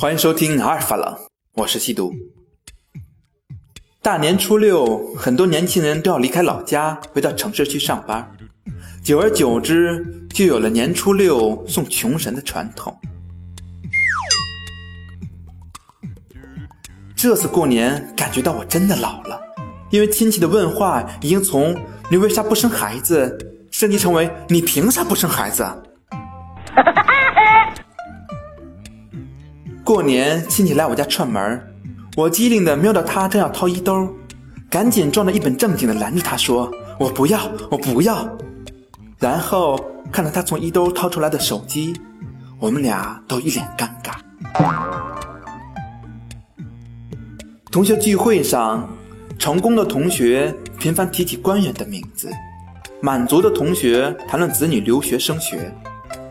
欢迎收听阿尔法朗，我是西毒。大年初六，很多年轻人都要离开老家，回到城市去上班。久而久之，就有了年初六送穷神的传统。这次过年，感觉到我真的老了，因为亲戚的问话已经从“你为啥不生孩子”升级成为“你凭啥不生孩子”。过年亲戚来我家串门我机灵的瞄到他正要掏衣兜，赶紧装着一本正经的拦着他说：“我不要，我不要。”然后看到他从衣兜掏出来的手机，我们俩都一脸尴尬。同学聚会上，成功的同学频繁提起官员的名字，满足的同学谈论子女留学升学。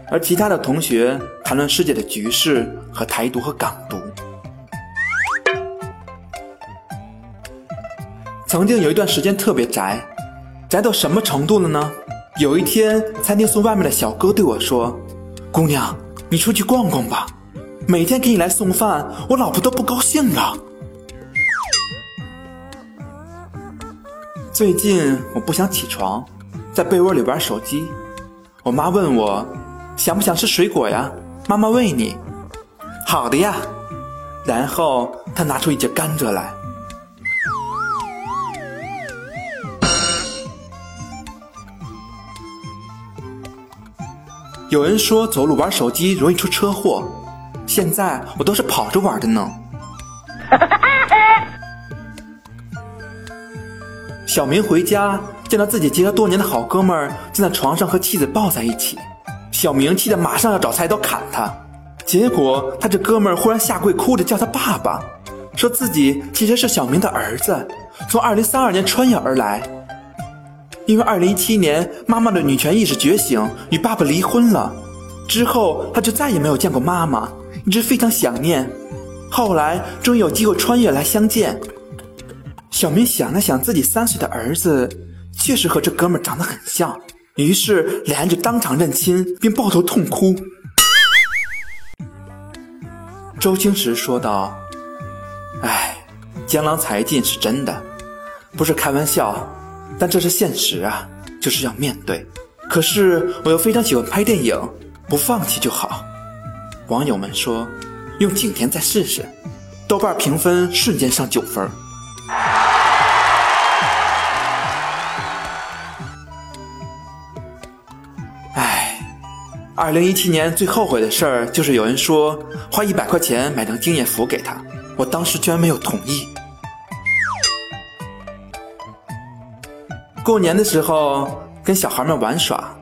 而其他的同学谈论世界的局势和台独和港独。曾经有一段时间特别宅，宅到什么程度了呢？有一天，餐厅送外卖的小哥对我说：“姑娘，你出去逛逛吧，每天给你来送饭，我老婆都不高兴了。”最近我不想起床，在被窝里玩手机，我妈问我。想不想吃水果呀？妈妈喂你。好的呀。然后他拿出一节甘蔗来。有人说走路玩手机容易出车祸，现在我都是跑着玩的呢。小明回家见到自己结了多年的好哥们儿正在床上和妻子抱在一起。小明气得马上要找菜刀砍他，结果他这哥们儿忽然下跪，哭着叫他爸爸，说自己其实是小明的儿子，从二零三二年穿越而来。因为二零一七年妈妈的女权意识觉醒，与爸爸离婚了，之后他就再也没有见过妈妈，一直非常想念。后来终于有机会穿越来相见。小明想了想，自己三岁的儿子确实和这哥们儿长得很像。于是两人就当场认亲，并抱头痛哭。周星驰说道：“哎，江郎才尽是真的，不是开玩笑，但这是现实啊，就是要面对。可是我又非常喜欢拍电影，不放弃就好。”网友们说：“用景甜再试试。”豆瓣评分瞬间上九分。二零一七年最后悔的事儿就是有人说花一百块钱买张经验符给他，我当时居然没有同意。过年的时候跟小孩们玩耍，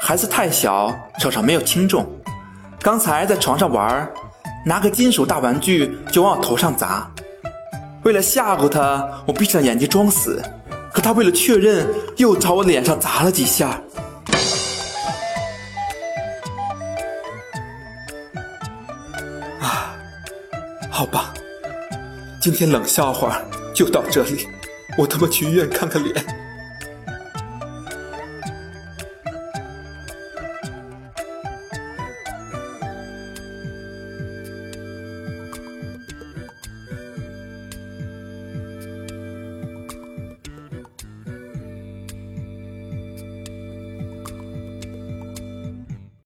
孩子太小，手上没有轻重。刚才在床上玩，拿个金属大玩具就往我头上砸。为了吓唬他，我闭上眼睛装死，可他为了确认，又朝我脸上砸了几下。好吧，今天冷笑话就到这里，我他妈去医院看看脸。